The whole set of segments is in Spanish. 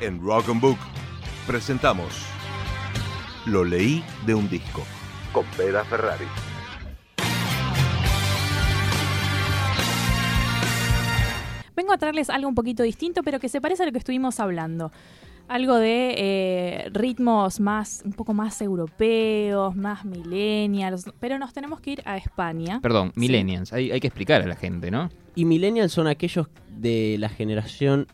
En Rock and Book presentamos Lo leí de un disco con Vera Ferrari. Vengo a traerles algo un poquito distinto, pero que se parece a lo que estuvimos hablando. Algo de eh, ritmos más, un poco más europeos, más millennials, pero nos tenemos que ir a España. Perdón, Sí. millennials. Hay, hay que explicar a la gente, ¿no? Y millennials son aquellos de la generación,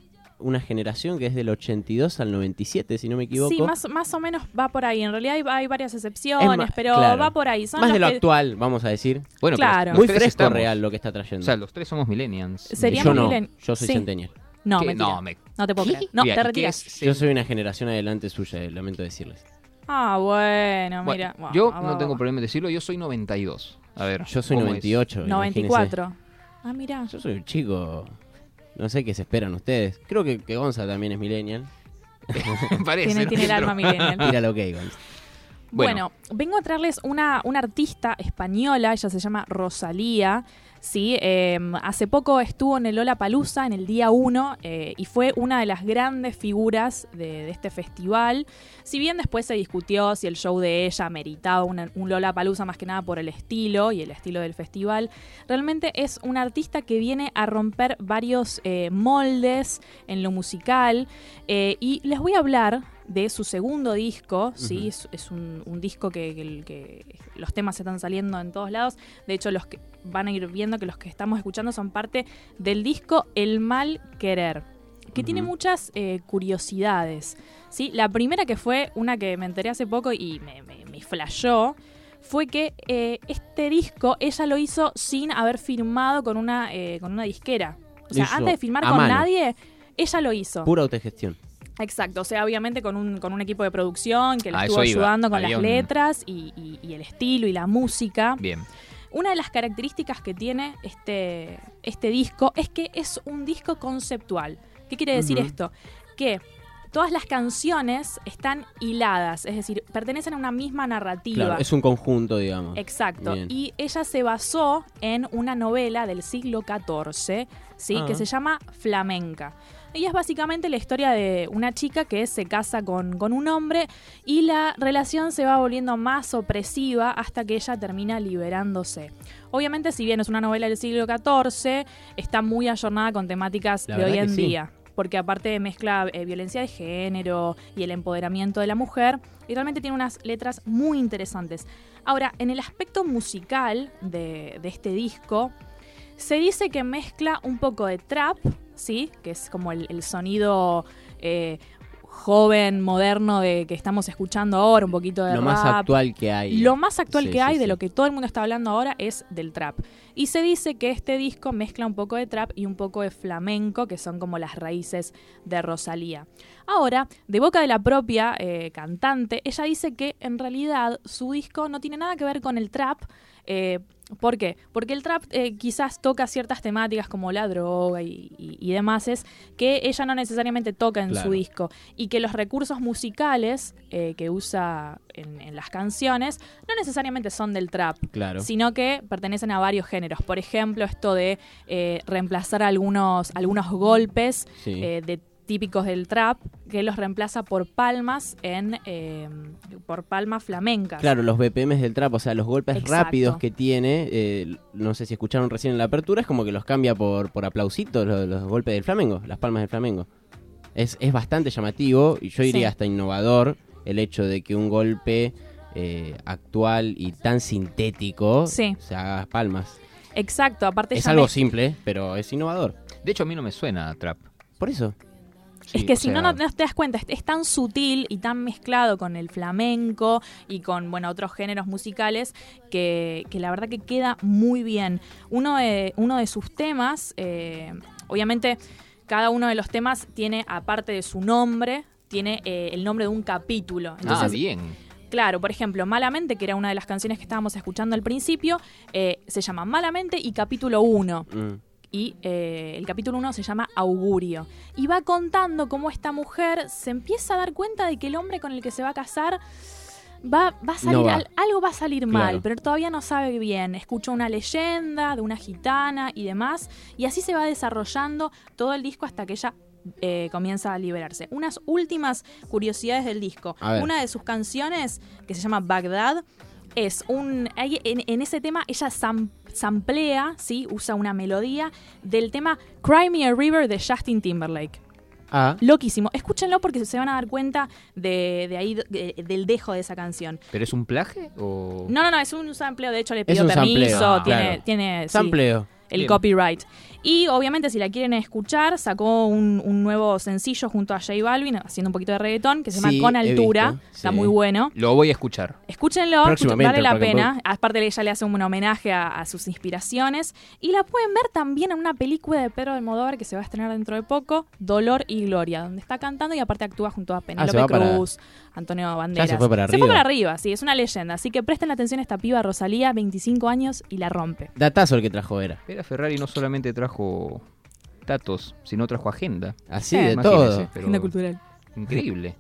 una generación que es del 82 al 97, si no me equivoco. Sí, más, más o menos va por ahí. En realidad hay, hay varias excepciones, Es más- pero claro. va por ahí. Son Más los de lo que- actual, vamos a decir. Bueno, Claro. Muy fresco estamos. real lo que está trayendo. O sea, los tres somos millennials. Seríamos yo no, yo soy sí. centennial. No. No, me- No te puedo creer. No, te ¿y qué retiras. Yo soy una generación adelante suya, eh, lamento decirles. Ah, bueno, Bueno, mira. yo Wow, no wow, tengo wow. problema en decirlo, yo soy 92. A ver. Yo soy ¿cómo es? 98. imagínese. 94. Ah, mira. Yo soy un chico. No sé qué se esperan ustedes. Creo que, que Gonza también es millennial. Parece. Tiene, ¿no? tiene el alma millennial. Tíralo que Gonza. Bueno, vengo a traerles una, una artista española, ella se llama Rosalía. Sí, eh, hace poco estuvo en el Lola Palusa en el día 1 y fue una de las grandes figuras de, este festival. Si bien después se discutió si el show de ella meritaba un Lola Palusa más que nada por el estilo y el estilo del festival, realmente es una artista que viene a romper varios eh, moldes en lo musical. eh, y les voy a hablar de su segundo disco, ¿sí? Es, es un, un disco que, que- que los temas están saliendo en todos lados. De hecho, los que van a ir viendo que los que estamos escuchando son parte del disco El Mal Querer, que tiene muchas eh, curiosidades. ¿sí? La primera que fue una que me enteré hace poco y me, me, me flashó fue que eh, este disco ella lo hizo sin haber firmado con una, eh, con una disquera. O sea, antes de firmar con mano. nadie, ella lo hizo. Pura autogestión. Exacto, o sea, obviamente con un, con un equipo de producción que le estuvo iba. ayudando con Había las un- letras y, y- y el estilo y la música. Bien. Una de las características que tiene este, este disco es que es un disco conceptual. ¿Qué quiere decir esto? Que todas las canciones están hiladas, es decir, pertenecen a una misma narrativa. Claro, es un conjunto, digamos. Exacto. Bien. Y ella se basó en una novela del siglo XIV, ¿sí? Ah. que se llama Flamenca. Y es básicamente la historia de una chica que se casa con, con un hombre y la relación se va volviendo más opresiva hasta que ella termina liberándose. Obviamente, si bien es una novela del siglo XIV, está muy ayornada con temáticas La de hoy en sí. día. Porque aparte mezcla eh, violencia de género y el empoderamiento de la mujer, y realmente tiene unas letras muy interesantes. Ahora, en el aspecto musical de, este disco, se dice que mezcla un poco de trap, ¿sí? Que es como el, el sonido eh, joven, moderno de que estamos escuchando ahora, un poquito de Lo más actual que hay. Lo más actual Sí, que sí, hay, de lo que todo el mundo está hablando ahora, es del trap. Y se dice que este disco mezcla un poco de trap y un poco de flamenco, que son como las raíces de Rosalía. Ahora, de boca de la propia eh, cantante, ella dice que en realidad su disco no tiene nada que ver con el trap. Eh, ¿Por qué? Porque el trap eh, quizás toca ciertas temáticas como la droga y, y- y demás, es que ella no necesariamente toca en Claro. su disco y que los recursos musicales eh, que usa en, en las canciones no necesariamente son del trap, Claro. sino que pertenecen a varios géneros. Por ejemplo, esto de eh, reemplazar algunos, algunos golpes Sí. eh, de típicos del trap que los reemplaza por palmas en eh, por palmas flamencas. Claro, los BPMs del trap, o sea, los golpes Exacto. rápidos que tiene, eh, no sé si escucharon recién en la apertura, es como que los cambia por, por aplausitos, los, los golpes del flamengo, las palmas del flamengo. Es, es bastante llamativo y yo diría Sí. hasta innovador el hecho de que un golpe eh, actual y tan sintético Sí. se haga palmas. Exacto, aparte Es algo me- simple, pero es innovador. De hecho, a mí no me suena a trap. Por eso. Sí, es que si no, sea, no no te das cuenta, es, es tan sutil y tan mezclado con el flamenco y con bueno otros géneros musicales que, que la verdad que queda muy bien. Uno de, uno de sus temas, eh, obviamente cada uno de los temas tiene, aparte de su nombre, tiene eh, el nombre de un capítulo. ah, Entonces, bien. Claro, por ejemplo, Malamente, que era una de las canciones que estábamos escuchando al principio, eh, se llama Malamente y capítulo 1 Mm. Y eh, el capítulo 1 se llama Augurio. Y va contando cómo esta mujer se empieza a dar cuenta de que el hombre con el que se va a casar va, va a salir, No va. al- algo va a salir Claro. mal, pero todavía no sabe bien. Escucha una leyenda de una gitana y demás, y así se va desarrollando todo el disco hasta que ella eh, comienza a liberarse. Unas últimas curiosidades del disco. Una de sus canciones, que se llama Bagdad, es un. En, en ese tema ella sam- samplea, ¿sí? usa una melodía del tema Cry Me a River de Justin Timberlake. Ah, Loquísimo. Escúchenlo porque se van a dar cuenta de, de ahí, de- del dejo de esa canción. ¿Pero es un plaje o...? No, no, no, es un sampleo. De hecho, le pidió permiso. sampleo, ah, tiene, claro. tiene sí, sampleo. El Bien. copyright. Y obviamente, si la quieren escuchar, sacó un, un nuevo sencillo junto a J Balvin, haciendo un poquito de reggaetón, que se llama Sí, Con he Altura. visto, Está sí. muy bueno. Lo voy a escuchar. Escúchenlo, vale la pena. Aparte, ella le hace un homenaje a, a sus inspiraciones. Y la pueden ver también en una película de Pedro Almodóvar que se va a estrenar dentro de poco, Dolor y Gloria, donde está cantando y aparte actúa junto a Penélope Ah, va para- Cruz, Antonio Banderas. se fue para Se fue arriba. para arriba, sí, es una leyenda. Así que presten atención a esta piba Rosalía, 25 años y la rompe. Datazo el que trajo era. Era Ferrari no solamente trajo datos, sino trajo agenda. Así Eh, de todo. pero Agenda cultural. Increíble.